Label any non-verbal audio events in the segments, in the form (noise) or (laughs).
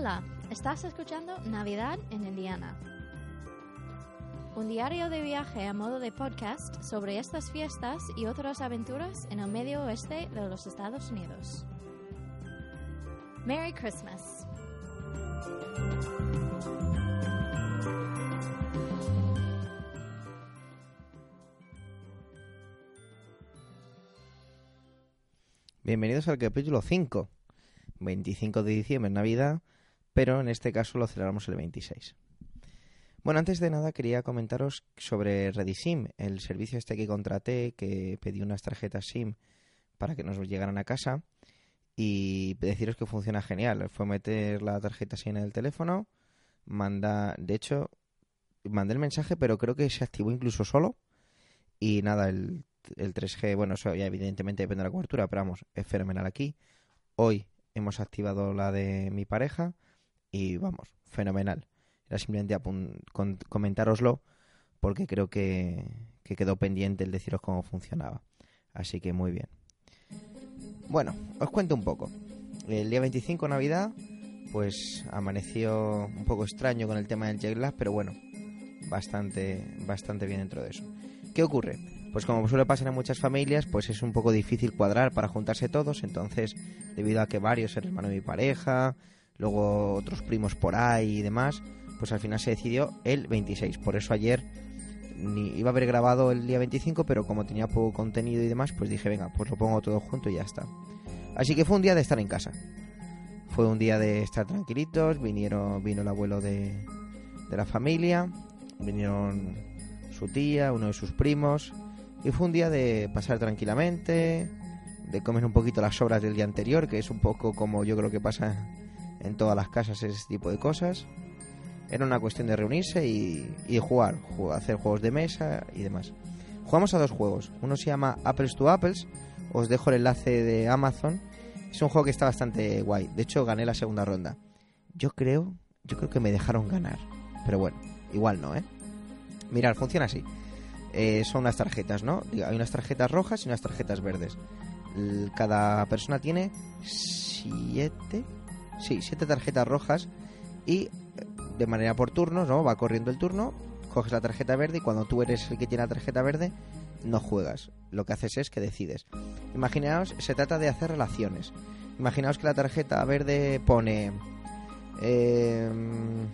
Hola, estás escuchando Navidad en Indiana. Un diario de viaje a modo de podcast sobre estas fiestas y otras aventuras en el medio oeste de los Estados Unidos. Merry Christmas. Bienvenidos al capítulo 5. 25 de diciembre, Navidad, pero en este caso lo celebramos el 26. Bueno, antes de nada quería comentaros sobre Redisim, el servicio este que contraté, que pedí unas tarjetas SIM para que nos llegaran a casa y deciros que funciona genial. Fue meter la tarjeta SIM en el teléfono, manda, de hecho, mandé el mensaje, pero creo que se activó incluso solo y nada, el, el 3G, bueno, eso ya evidentemente depende de la cobertura, pero vamos, es fenomenal aquí. Hoy hemos activado la de mi pareja y vamos, fenomenal. Era simplemente con comentároslo porque creo que, que quedó pendiente el deciros cómo funcionaba. Así que muy bien. Bueno, os cuento un poco. El día 25, Navidad, pues amaneció un poco extraño con el tema del jet pero bueno, bastante, bastante bien dentro de eso. ¿Qué ocurre? Pues como suele pasar en muchas familias, pues es un poco difícil cuadrar para juntarse todos, entonces debido a que varios eran hermano de mi pareja, luego otros primos por ahí y demás, pues al final se decidió el 26. Por eso ayer ni iba a haber grabado el día 25, pero como tenía poco contenido y demás, pues dije, venga, pues lo pongo todo junto y ya está. Así que fue un día de estar en casa. Fue un día de estar tranquilitos, vinieron, vino el abuelo de, de la familia, vinieron su tía, uno de sus primos, y fue un día de pasar tranquilamente, de comer un poquito las sobras del día anterior, que es un poco como yo creo que pasa en todas las casas ese tipo de cosas. Era una cuestión de reunirse y, jugar, hacer juegos de mesa y demás. Jugamos a dos juegos. Uno se llama Apples to Apples. Os dejo el enlace de Amazon. Es un juego que está bastante guay. De hecho, gané la segunda ronda. Yo creo, yo creo que me dejaron ganar. Pero bueno, igual no, ¿eh? Mirad, funciona así. Eh, son unas tarjetas, ¿no? Hay unas tarjetas rojas y unas tarjetas verdes. Cada persona tiene siete, sí, siete tarjetas rojas y eh, de manera por turnos, ¿no? Va corriendo el turno, coges la tarjeta verde y cuando tú eres el que tiene la tarjeta verde, no juegas. Lo que haces es que decides. Imaginaos, se trata de hacer relaciones. Imaginaos que la tarjeta verde pone em,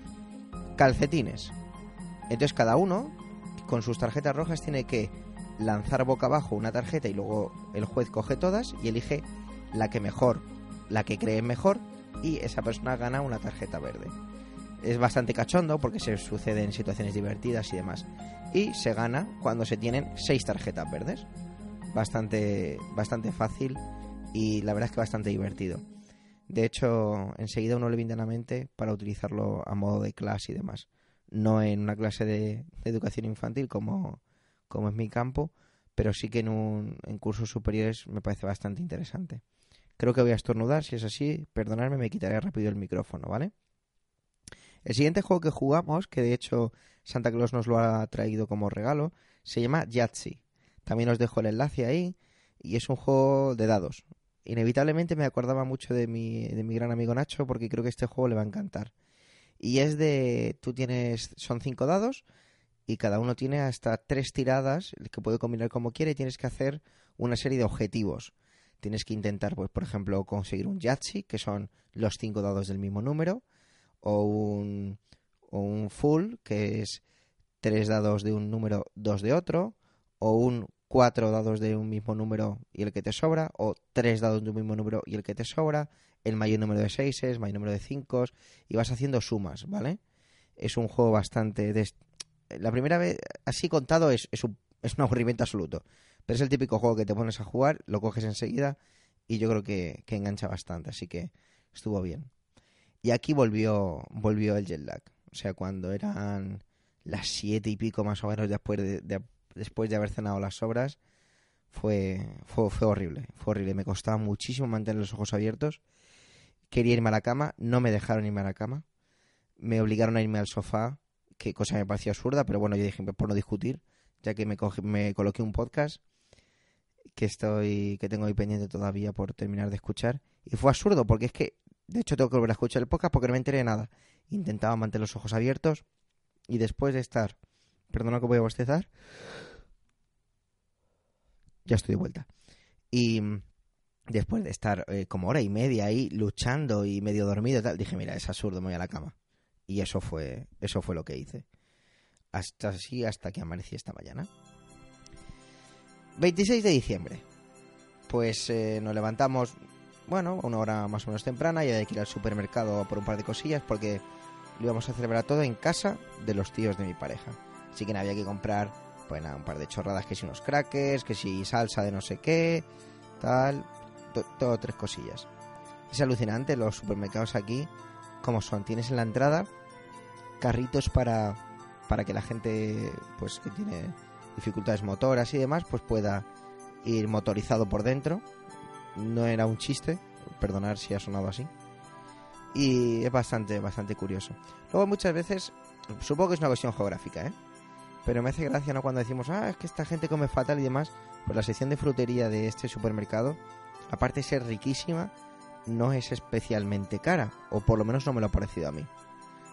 calcetines. Entonces cada uno con sus tarjetas rojas tiene que lanzar boca abajo una tarjeta y luego el juez coge todas y elige la que mejor, la que cree mejor y esa persona gana una tarjeta verde. Es bastante cachondo porque se sucede en situaciones divertidas y demás. Y se gana cuando se tienen seis tarjetas verdes. Bastante, bastante fácil y la verdad es que bastante divertido. De hecho, enseguida uno le viene a la mente para utilizarlo a modo de clase y demás no en una clase de, educación infantil como, como es mi campo, pero sí que en, un, en cursos superiores me parece bastante interesante. Creo que voy a estornudar, si es así, perdonadme, me quitaré rápido el micrófono, ¿vale? El siguiente juego que jugamos, que de hecho Santa Claus nos lo ha traído como regalo, se llama Yahtzee. También os dejo el enlace ahí y es un juego de dados. Inevitablemente me acordaba mucho de mi, de mi gran amigo Nacho porque creo que este juego le va a encantar. Y es de, tú tienes, son cinco dados y cada uno tiene hasta tres tiradas que puede combinar como quiere y tienes que hacer una serie de objetivos. Tienes que intentar, pues, por ejemplo, conseguir un Yahtzee, que son los cinco dados del mismo número, o un, Full, que es tres dados de un número, dos de otro, o un cuatro dados de un mismo número y el que te sobra, o tres dados de un mismo número y el que te sobra, el mayor número de seises, mayor número de cinco, y vas haciendo sumas, ¿vale? Es un juego bastante... La primera vez, así contado, es, es, un, es un aburrimiento absoluto. Pero es el típico juego que te pones a jugar, lo coges enseguida y yo creo que, que engancha bastante, así que estuvo bien. Y aquí volvió, volvió el jet lag. O sea, cuando eran las siete y pico más o menos después de, después de haber cenado las sobras, fue, fue, horrible. Fue horrible. Me costaba muchísimo mantener los ojos abiertos quería irme a la cama, no me dejaron irme a la cama, me obligaron a irme al sofá, que cosa me parecía absurda, pero bueno, yo dije, por no discutir, ya que me, me coloqué un podcast que estoy que tengo ahí pendiente todavía por terminar de escuchar y fue absurdo porque es que De hecho, tengo que volver a escuchar el podcast porque no me enteré de nada. Intentaba mantener los ojos abiertos y después de estar... Perdona que voy a bostezar. Ya estoy de vuelta. Y después de estar eh, como hora y media ahí luchando y medio dormido y tal, dije, mira, es absurdo, me voy a la cama. Y eso fue, eso fue lo que hice. Hasta así, hasta que amanecí esta mañana. 26 de diciembre. Pues eh, nos levantamos, bueno, una hora más o menos temprana y hay que ir al supermercado por un par de cosillas porque lo íbamos a celebrar todo en casa de los tíos de mi pareja. Así que había que comprar, pues nada, un par de chorradas, que si unos crackers, que si salsa de no sé qué, tal, todo tres cosillas. Es alucinante los supermercados aquí, como son. Tienes en la entrada carritos para, para que la gente, pues que tiene dificultades motoras y demás, pues pueda ir motorizado por dentro. No era un chiste, perdonar si ha sonado así. Y es bastante, bastante curioso. Luego muchas veces, supongo que es una cuestión geográfica, ¿eh? Pero me hace gracia, ¿no? Cuando decimos, ah, es que esta gente come fatal y demás. Pues la sección de frutería de este supermercado, aparte de ser riquísima, no es especialmente cara. O por lo menos no me lo ha parecido a mí.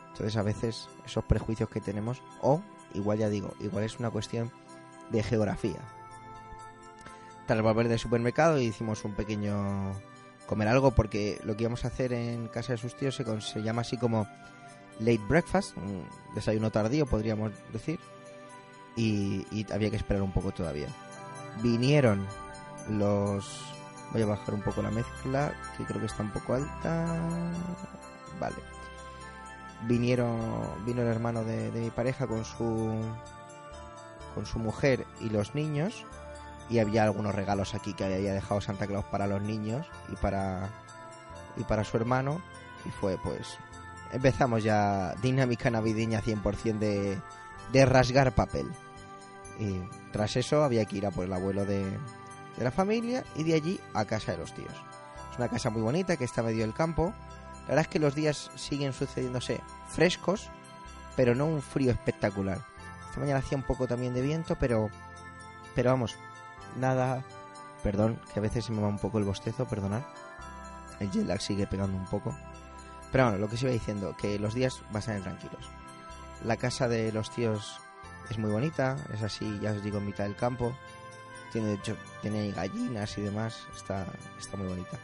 Entonces a veces esos prejuicios que tenemos, o igual ya digo, igual es una cuestión de geografía. Tras volver del supermercado hicimos un pequeño comer algo porque lo que íbamos a hacer en casa de sus tíos se, llama así como late breakfast, un desayuno tardío podríamos decir, y, había que esperar un poco todavía. Vinieron los... Voy a bajar un poco la mezcla, que creo que está un poco alta. Vale. Vinieron, vino el hermano de mi pareja con su con su mujer y los niños y había algunos regalos aquí que había dejado Santa Claus para los niños y para y para su hermano y fue pues empezamos ya dinámica navideña 100% de, de rasgar papel. Y tras eso había que ir a por el abuelo de, de la familia y de allí a casa de los tíos. Es una casa muy bonita que está medio del campo. La verdad es que los días siguen sucediéndose frescos pero no un frío espectacular esta mañana hacía un poco también de viento pero pero vamos nada. Perdón, que a veces se me va un poco el bostezo, perdonad. El jet lag sigue pegando un poco. Pero bueno, lo que se iba diciendo, que los días van a ser tranquilos. La casa de los tíos es muy bonita, es así, ya os digo, en mitad del campo. Tiene, de hecho, tiene gallinas y demás, está, está muy bonita.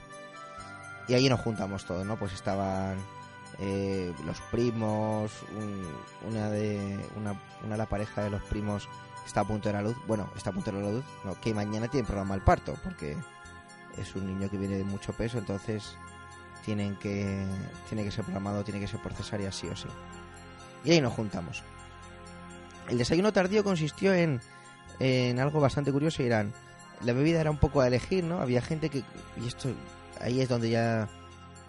Y allí nos juntamos todos, ¿no? Pues estaban eh, los primos, una de una, una de la pareja de los primos está a punto de la luz. Bueno, está a punto de la luz. No, que mañana tiene programa el parto, porque es un niño que viene de mucho peso, entonces tienen que tiene que ser programado, tiene que ser por cesárea sí o sí. Y ahí nos juntamos. El desayuno tardío consistió en, en algo bastante curioso eran la bebida era un poco a elegir, ¿no? Había gente que y esto ahí es donde ya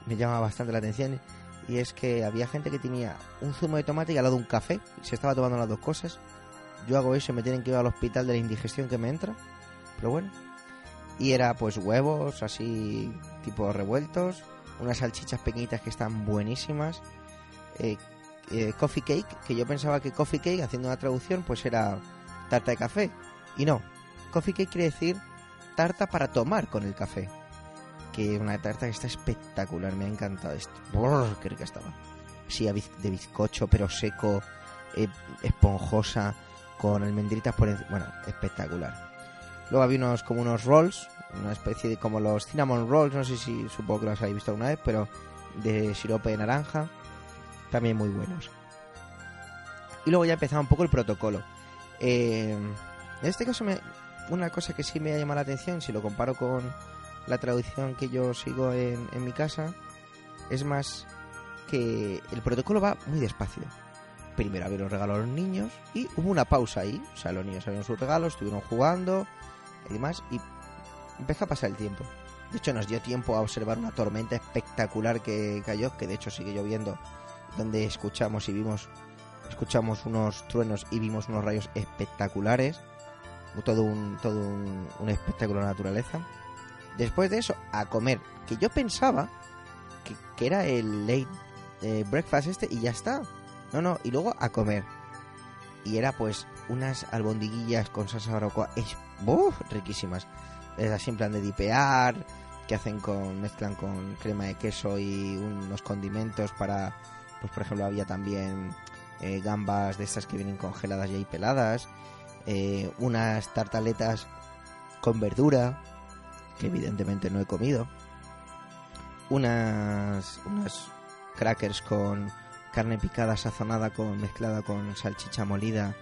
me llama bastante la atención y es que había gente que tenía un zumo de tomate y al lado un café, y se estaba tomando las dos cosas yo hago eso me tienen que ir al hospital de la indigestión que me entra. Pero bueno. Y era pues huevos así tipo revueltos, unas salchichas pequeñitas que están buenísimas. Eh, eh, coffee cake, que yo pensaba que coffee cake, haciendo una traducción, pues era tarta de café. Y no, coffee cake quiere decir tarta para tomar con el café. Que una tarta que está espectacular, me ha encantado esto. Brrr, qué rica estaba. Sí, de bizcocho, pero seco, eh, esponjosa, con almendritas por encima. Bueno, espectacular. Luego había unos como unos rolls, una especie de como los cinnamon rolls, no sé si supongo que los habéis visto alguna vez, pero de sirope de naranja, también muy buenos. Y luego ya empezaba un poco el protocolo. Eh, en este caso, me, una cosa que sí me ha llamado la atención, si lo comparo con la traducción que yo sigo en, en mi casa, es más que el protocolo va muy despacio primero había los regalos a los niños y hubo una pausa ahí. O sea, los niños abrieron sus regalos, estuvieron jugando y demás y empezó a pasar el tiempo. De hecho, nos dio tiempo a observar una tormenta espectacular que cayó, que de hecho sigue lloviendo, donde escuchamos y vimos, escuchamos unos truenos y vimos unos rayos espectaculares. Todo un, todo un, espectáculo de naturaleza. Después de eso, a comer, que yo pensaba que, que era el late eh, breakfast este y ya está. No, no, y luego a comer. Y era pues unas albondiguillas con salsa barbacoa, es, riquísimas. Es así en plan de dipear, que hacen con mezclan con crema de queso y unos condimentos para pues por ejemplo había también eh, gambas de estas que vienen congeladas y ahí peladas eh, unas tartaletas con verdura que evidentemente no he comido unas unas crackers con carne picada sazonada con mezclada con salchicha molida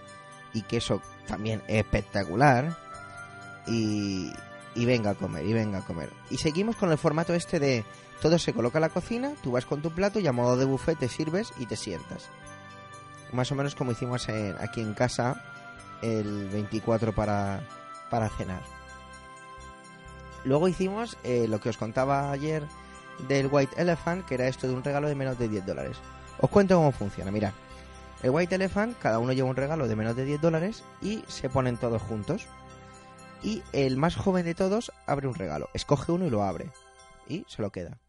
y queso también espectacular y, y venga a comer, y venga a comer. Y seguimos con el formato este de todo se coloca en la cocina, tú vas con tu plato y a modo de buffet te sirves y te sientas. Más o menos como hicimos aquí en casa el 24 para, para cenar. Luego hicimos eh, lo que os contaba ayer del White Elephant, que era esto de un regalo de menos de 10 dólares. Os cuento cómo funciona, mirad. El White Elephant, cada uno lleva un regalo de menos de 10 dólares y se ponen todos juntos y el más joven de todos abre un regalo, escoge uno y lo abre y se lo queda.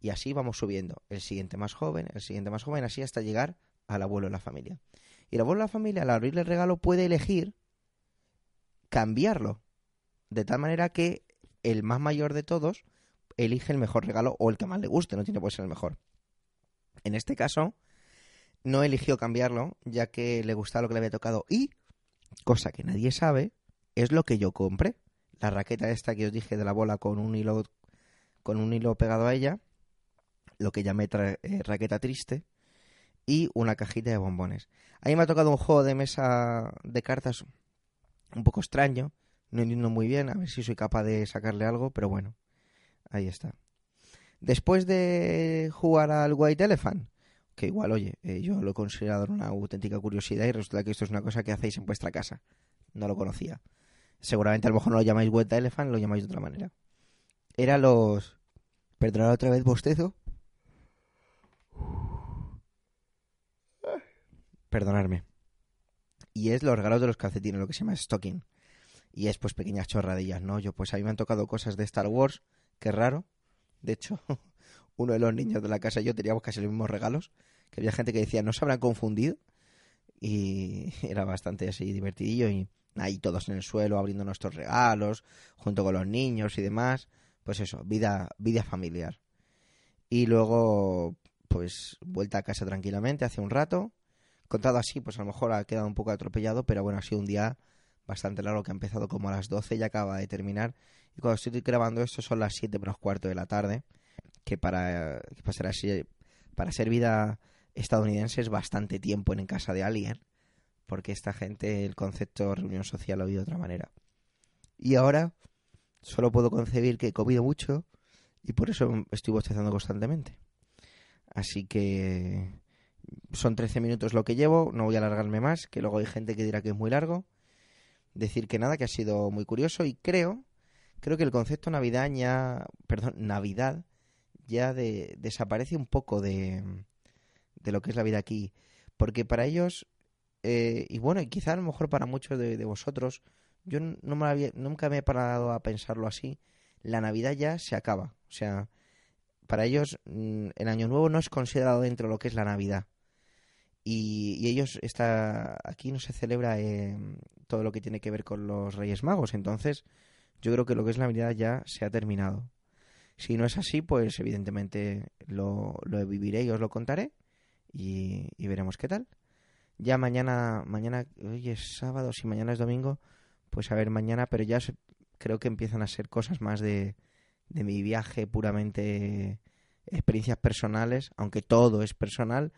Y así vamos subiendo, el siguiente más joven, el siguiente más joven, así hasta llegar al abuelo de la familia. Y el abuelo de la familia al abrirle el regalo puede elegir cambiarlo, de tal manera que el más mayor de todos elige el mejor regalo o el que más le guste, no tiene por ser el mejor. En este caso, no eligió cambiarlo, ya que le gustaba lo que le había tocado y, cosa que nadie sabe, es lo que yo compré. La raqueta esta que os dije de la bola con un hilo con un hilo pegado a ella, lo que llamé eh, raqueta triste y una cajita de bombones. A mí me ha tocado un juego de mesa de cartas un poco extraño, no entiendo muy bien, a ver si soy capaz de sacarle algo, pero bueno, ahí está. Después de jugar al White Elephant, que igual, oye, eh, yo lo he considerado una auténtica curiosidad y resulta que esto es una cosa que hacéis en vuestra casa. No lo conocía. Seguramente a lo mejor no lo llamáis White Elephant, lo llamáis de otra manera. Era los... Perdonad otra vez bostezo. Perdonarme. Y es los regalos de los calcetines, lo que se llama stocking. Y es pues pequeñas chorradillas, ¿no? Yo pues a mí me han tocado cosas de Star Wars, que raro. De hecho, (laughs) uno de los niños de la casa y yo teníamos casi los mismos regalos, que había gente que decía, no se habrán confundido. Y (laughs) era bastante así divertidillo y ahí todos en el suelo abriendo nuestros regalos, junto con los niños y demás. Pues eso, vida, vida familiar. Y luego, pues, vuelta a casa tranquilamente hace un rato. Contado así, pues a lo mejor ha quedado un poco atropellado, pero bueno, ha sido un día bastante largo que ha empezado como a las 12 y acaba de terminar. Y cuando estoy grabando esto son las 7 menos cuarto de la tarde, que para, para, ser, así, para ser vida estadounidense es bastante tiempo en casa de alguien porque esta gente el concepto reunión social lo oído de otra manera. Y ahora solo puedo concebir que he comido mucho y por eso estoy bostezando constantemente. Así que son 13 minutos lo que llevo, no voy a alargarme más, que luego hay gente que dirá que es muy largo. Decir que nada, que ha sido muy curioso y creo, creo que el concepto Navidad ya, perdón, Navidad ya de, desaparece un poco de, de lo que es la vida aquí, porque para ellos eh, y bueno, y quizá a lo mejor para muchos de, vosotros, yo no me había, nunca me he parado a pensarlo así, la Navidad ya se acaba. O sea, para ellos mm, el Año Nuevo no es considerado dentro de lo que es la Navidad. Y, ellos, está, aquí no se celebra eh, todo lo que tiene que ver con los Reyes Magos. Entonces, yo creo que lo que es la Navidad ya se ha terminado. Si no es así, pues evidentemente lo, lo viviré y os lo contaré y veremos qué tal. Ya mañana, mañana, hoy es sábado, si mañana es domingo, pues a ver mañana, pero ya creo que empiezan a ser cosas más de, de mi viaje puramente experiencias personales, aunque todo es personal,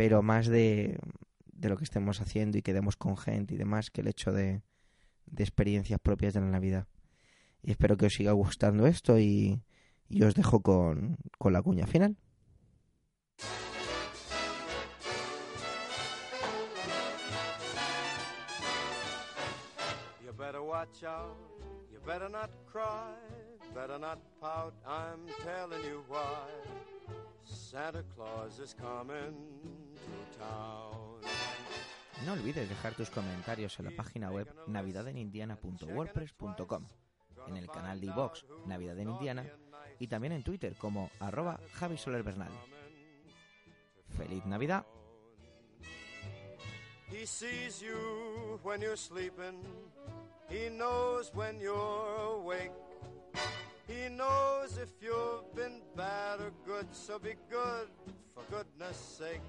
pero más de, de lo que estemos haciendo y quedemos con gente y demás que el hecho de, de experiencias propias de la Navidad. Y espero que os siga gustando esto y, os dejo con, con la cuña final. You. Santa Claus is coming to town. No olvides dejar tus comentarios en la página web navidadenindiana.wordpress.com, en el canal de iVox Navidad en Indiana y también en Twitter como arroba Javi Soler Bernal. ¡Feliz Navidad! He sees you when you're sleeping. He knows when you're awake. Nobody knows if you've been bad or good, so be good, for goodness sake.